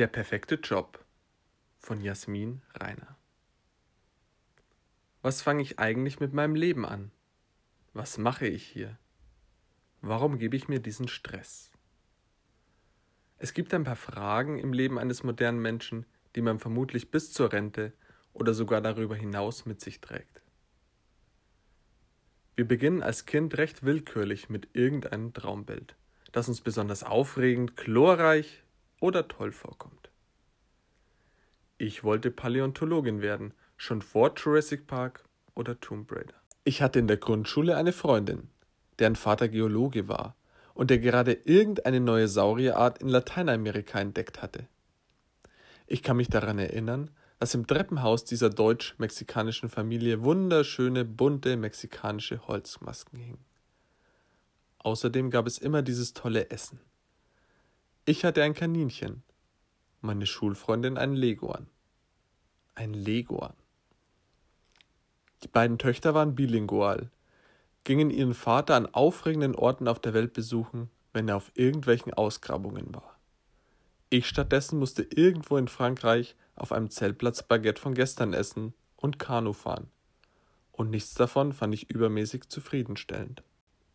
Der perfekte Job von Jasmin Reiner. Was fange ich eigentlich mit meinem Leben an? Was mache ich hier? Warum gebe ich mir diesen Stress? Es gibt ein paar Fragen im Leben eines modernen Menschen, die man vermutlich bis zur Rente oder sogar darüber hinaus mit sich trägt. Wir beginnen als Kind recht willkürlich mit irgendeinem Traumbild, das uns besonders aufregend, chlorreich oder toll vorkommt. Ich wollte Paläontologin werden, schon vor Jurassic Park oder Tomb Raider. Ich hatte in der Grundschule eine Freundin, deren Vater Geologe war und der gerade irgendeine neue Saurierart in Lateinamerika entdeckt hatte. Ich kann mich daran erinnern, dass im Treppenhaus dieser deutsch-mexikanischen Familie wunderschöne, bunte mexikanische Holzmasken hingen. Außerdem gab es immer dieses tolle Essen. Ich hatte ein Kaninchen, meine Schulfreundin einen Leguan. Ein Leguan. Die beiden Töchter waren bilingual, gingen ihren Vater an aufregenden Orten auf der Welt besuchen, wenn er auf irgendwelchen Ausgrabungen war. Ich stattdessen musste irgendwo in Frankreich auf einem Zeltplatz Baguette von gestern essen und Kanu fahren. Und nichts davon fand ich übermäßig zufriedenstellend.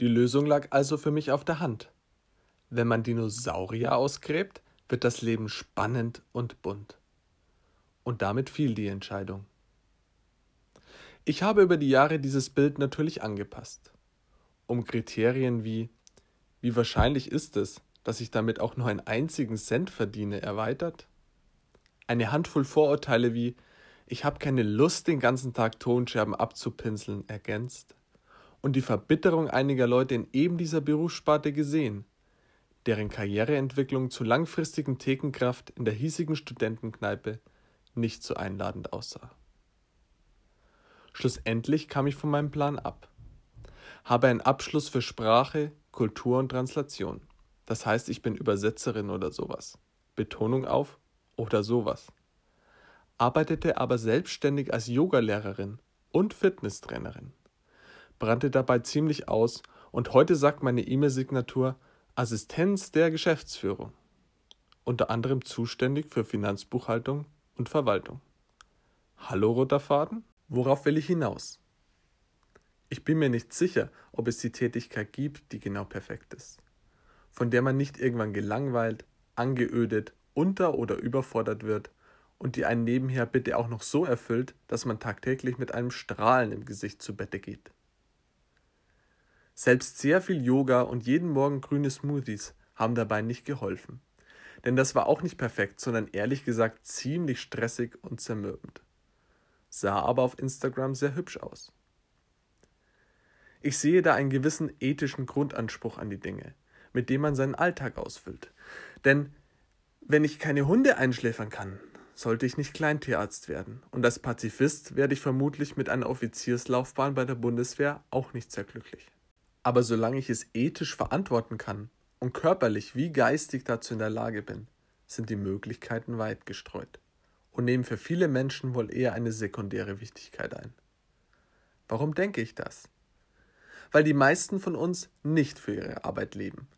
Die Lösung lag also für mich auf der Hand. Wenn man Dinosaurier ausgräbt, wird das Leben spannend und bunt. Und damit fiel die Entscheidung. Ich habe über die Jahre dieses Bild natürlich angepasst. Um Kriterien wie wie wahrscheinlich ist es, dass ich damit auch nur einen einzigen Cent verdiene, erweitert? Eine Handvoll Vorurteile wie ich habe keine Lust, den ganzen Tag Tonscherben abzupinseln, ergänzt? Und die Verbitterung einiger Leute in eben dieser Berufssparte gesehen, deren Karriereentwicklung zur langfristigen Thekenkraft in der hiesigen Studentenkneipe nicht so einladend aussah. Schlussendlich kam ich von meinem Plan ab. Habe einen Abschluss für Sprache, Kultur und Translation. Das heißt, ich bin Übersetzerin oder sowas. Betonung auf oder sowas. Arbeitete aber selbstständig als Yogalehrerin und Fitnesstrainerin. Brannte dabei ziemlich aus und heute sagt meine E-Mail-Signatur Assistenz der Geschäftsführung. Unter anderem zuständig für Finanzbuchhaltung und Verwaltung. Hallo, roter Faden? Worauf will ich hinaus? Ich bin mir nicht sicher, ob es die Tätigkeit gibt, die genau perfekt ist, von der man nicht irgendwann gelangweilt, angeödet, unter- oder überfordert wird und die einen nebenher bitte auch noch so erfüllt, dass man tagtäglich mit einem Strahlen im Gesicht zu Bette geht. Selbst sehr viel Yoga und jeden Morgen grüne Smoothies haben dabei nicht geholfen. Denn das war auch nicht perfekt, sondern ehrlich gesagt ziemlich stressig und zermürbend sah aber auf Instagram sehr hübsch aus. Ich sehe da einen gewissen ethischen Grundanspruch an die Dinge, mit dem man seinen Alltag ausfüllt. Denn wenn ich keine Hunde einschläfern kann, sollte ich nicht Kleintierarzt werden. Und als Pazifist werde ich vermutlich mit einer Offizierslaufbahn bei der Bundeswehr auch nicht sehr glücklich. Aber solange ich es ethisch verantworten kann und körperlich wie geistig dazu in der Lage bin, sind die Möglichkeiten weit gestreut und nehmen für viele Menschen wohl eher eine sekundäre Wichtigkeit ein. Warum denke ich das? Weil die meisten von uns nicht für ihre Arbeit leben,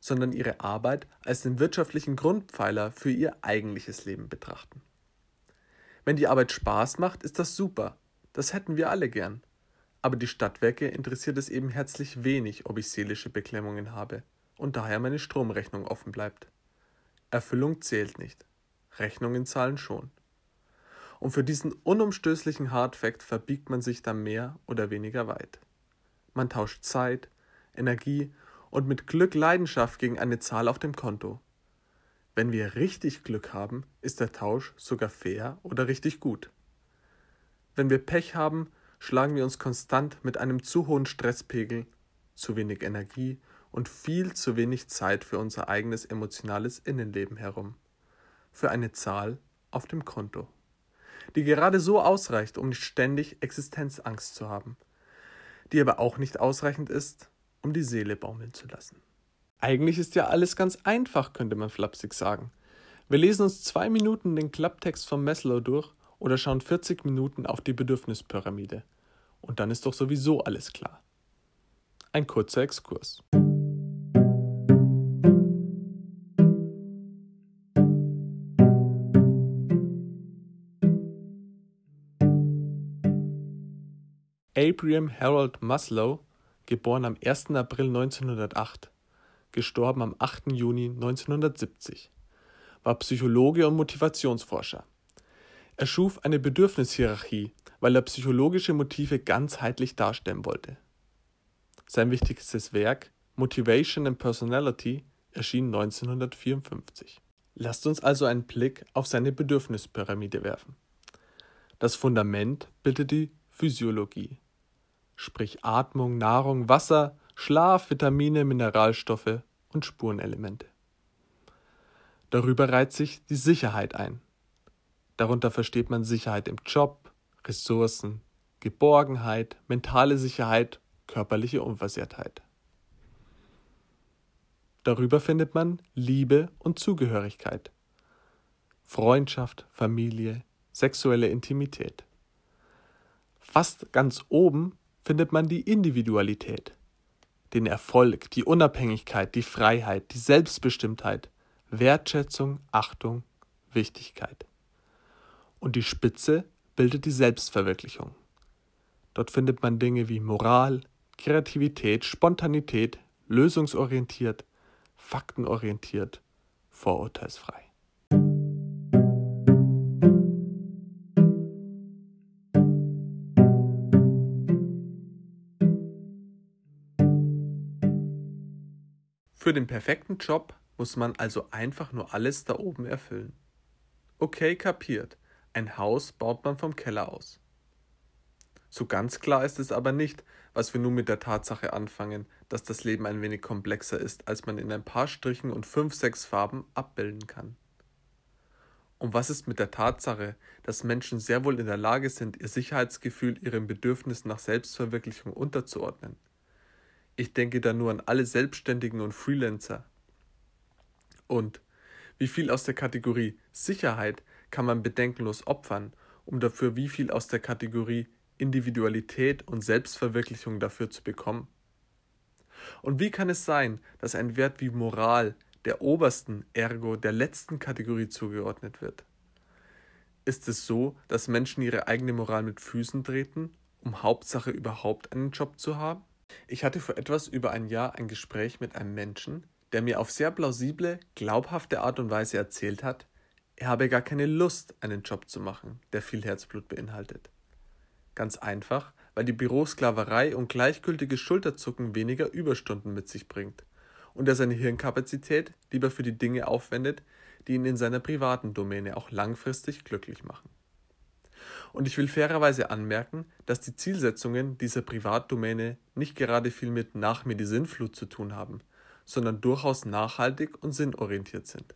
sondern ihre Arbeit als den wirtschaftlichen Grundpfeiler für ihr eigentliches Leben betrachten. Wenn die Arbeit Spaß macht, ist das super, das hätten wir alle gern. Aber die Stadtwerke interessiert es eben herzlich wenig, ob ich seelische Beklemmungen habe und daher meine Stromrechnung offen bleibt. Erfüllung zählt nicht, Rechnungen zahlen schon. Und für diesen unumstößlichen Hardfact verbiegt man sich dann mehr oder weniger weit. Man tauscht Zeit, Energie und mit Glück Leidenschaft gegen eine Zahl auf dem Konto. Wenn wir richtig Glück haben, ist der Tausch sogar fair oder richtig gut. Wenn wir Pech haben, schlagen wir uns konstant mit einem zu hohen Stresspegel, zu wenig Energie und viel zu wenig Zeit für unser eigenes emotionales Innenleben herum. Für eine Zahl auf dem Konto die gerade so ausreicht, um nicht ständig Existenzangst zu haben, die aber auch nicht ausreichend ist, um die Seele baumeln zu lassen. Eigentlich ist ja alles ganz einfach, könnte man flapsig sagen. Wir lesen uns zwei Minuten den Klapptext von Maslow durch oder schauen 40 Minuten auf die Bedürfnispyramide. Und dann ist doch sowieso alles klar. Ein kurzer Exkurs. Abraham Harold Maslow, geboren am 1. April 1908, gestorben am 8. Juni 1970, war Psychologe und Motivationsforscher. Er schuf eine Bedürfnishierarchie, weil er psychologische Motive ganzheitlich darstellen wollte. Sein wichtigstes Werk, Motivation and Personality, erschien 1954. Lasst uns also einen Blick auf seine Bedürfnispyramide werfen. Das Fundament bildet die Physiologie, sprich Atmung, Nahrung, Wasser, Schlaf, Vitamine, Mineralstoffe und Spurenelemente. Darüber reiht sich die Sicherheit ein. Darunter versteht man Sicherheit im Job, Ressourcen, Geborgenheit, mentale Sicherheit, körperliche Unversehrtheit. Darüber findet man Liebe und Zugehörigkeit, Freundschaft, Familie, sexuelle Intimität. Fast ganz oben findet man die Individualität, den Erfolg, die Unabhängigkeit, die Freiheit, die Selbstbestimmtheit, Wertschätzung, Achtung, Wichtigkeit. Und die Spitze bildet die Selbstverwirklichung. Dort findet man Dinge wie Moral, Kreativität, Spontanität, lösungsorientiert, faktenorientiert, vorurteilsfrei. Für den perfekten Job muss man also einfach nur alles da oben erfüllen. Okay, kapiert. Ein Haus baut man vom Keller aus. So ganz klar ist es aber nicht, was wir nun mit der Tatsache anfangen, dass das Leben ein wenig komplexer ist, als man in ein paar Strichen und fünf, sechs Farben abbilden kann. Und was ist mit der Tatsache, dass Menschen sehr wohl in der Lage sind, ihr Sicherheitsgefühl ihrem Bedürfnis nach Selbstverwirklichung unterzuordnen? Ich denke da nur an alle Selbstständigen und Freelancer. Und wie viel aus der Kategorie Sicherheit kann man bedenkenlos opfern, um dafür wie viel aus der Kategorie Individualität und Selbstverwirklichung dafür zu bekommen? Und wie kann es sein, dass ein Wert wie Moral der obersten, ergo der letzten Kategorie zugeordnet wird? Ist es so, dass Menschen ihre eigene Moral mit Füßen treten, um Hauptsache überhaupt einen Job zu haben? Ich hatte vor etwas über ein Jahr ein Gespräch mit einem Menschen, der mir auf sehr plausible, glaubhafte Art und Weise erzählt hat, er habe gar keine Lust, einen Job zu machen, der viel Herzblut beinhaltet. Ganz einfach, weil die Bürosklaverei und gleichgültige Schulterzucken weniger Überstunden mit sich bringt und er seine Hirnkapazität lieber für die Dinge aufwendet, die ihn in seiner privaten Domäne auch langfristig glücklich machen. Und ich will fairerweise anmerken, dass die Zielsetzungen dieser Privatdomäne nicht gerade viel mit nach mir die Sinnflut zu tun haben, sondern durchaus nachhaltig und sinnorientiert sind.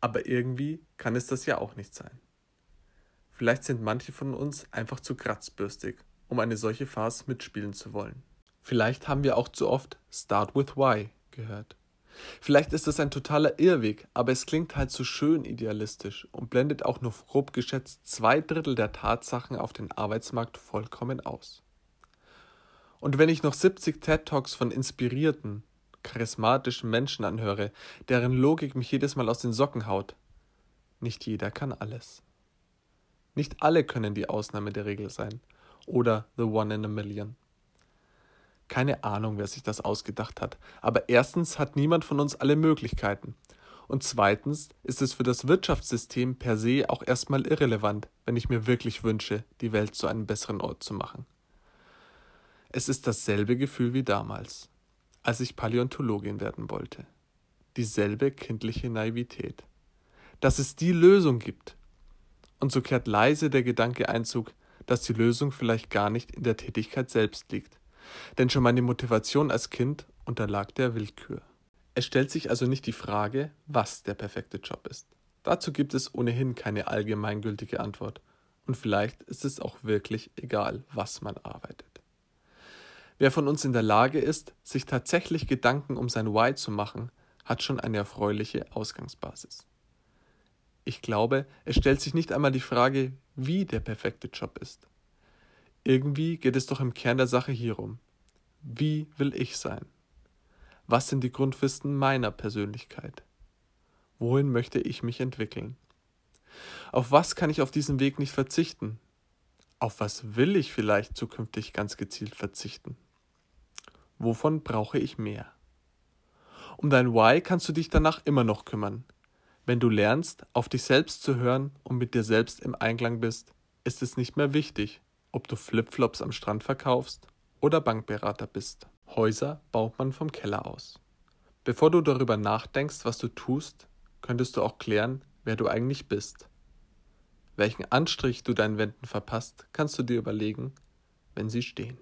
Aber irgendwie kann es das ja auch nicht sein. Vielleicht sind manche von uns einfach zu kratzbürstig, um eine solche Farce mitspielen zu wollen. Vielleicht haben wir auch zu oft Start with Why gehört. Vielleicht ist es ein totaler Irrweg, aber es klingt halt so schön idealistisch und blendet auch nur grob geschätzt zwei Drittel der Tatsachen auf den Arbeitsmarkt vollkommen aus. Und wenn ich noch 70 TED Talks von inspirierten, charismatischen Menschen anhöre, deren Logik mich jedes Mal aus den Socken haut, nicht jeder kann alles. Nicht alle können die Ausnahme der Regel sein oder the one in a million. Keine Ahnung, wer sich das ausgedacht hat. Aber erstens hat niemand von uns alle Möglichkeiten. Und zweitens ist es für das Wirtschaftssystem per se auch erstmal irrelevant, wenn ich mir wirklich wünsche, die Welt zu einem besseren Ort zu machen. Es ist dasselbe Gefühl wie damals, als ich Paläontologin werden wollte. Dieselbe kindliche Naivität. Dass es die Lösung gibt. Und so kehrt leise der Gedanke Einzug, dass die Lösung vielleicht gar nicht in der Tätigkeit selbst liegt denn schon meine Motivation als Kind unterlag der Willkür. Es stellt sich also nicht die Frage, was der perfekte Job ist. Dazu gibt es ohnehin keine allgemeingültige Antwort. Und vielleicht ist es auch wirklich egal, was man arbeitet. Wer von uns in der Lage ist, sich tatsächlich Gedanken um sein Why zu machen, hat schon eine erfreuliche Ausgangsbasis. Ich glaube, es stellt sich nicht einmal die Frage, wie der perfekte Job ist. Irgendwie geht es doch im Kern der Sache hierum. Wie will ich sein? Was sind die Grundfisten meiner Persönlichkeit? Wohin möchte ich mich entwickeln? Auf was kann ich auf diesem Weg nicht verzichten? Auf was will ich vielleicht zukünftig ganz gezielt verzichten? Wovon brauche ich mehr? Um dein Why kannst du dich danach immer noch kümmern. Wenn du lernst, auf dich selbst zu hören und mit dir selbst im Einklang bist, ist es nicht mehr wichtig, ob du Flipflops am Strand verkaufst oder Bankberater bist. Häuser baut man vom Keller aus. Bevor du darüber nachdenkst, was du tust, könntest du auch klären, wer du eigentlich bist. Welchen Anstrich du deinen Wänden verpasst, kannst du dir überlegen, wenn sie stehen.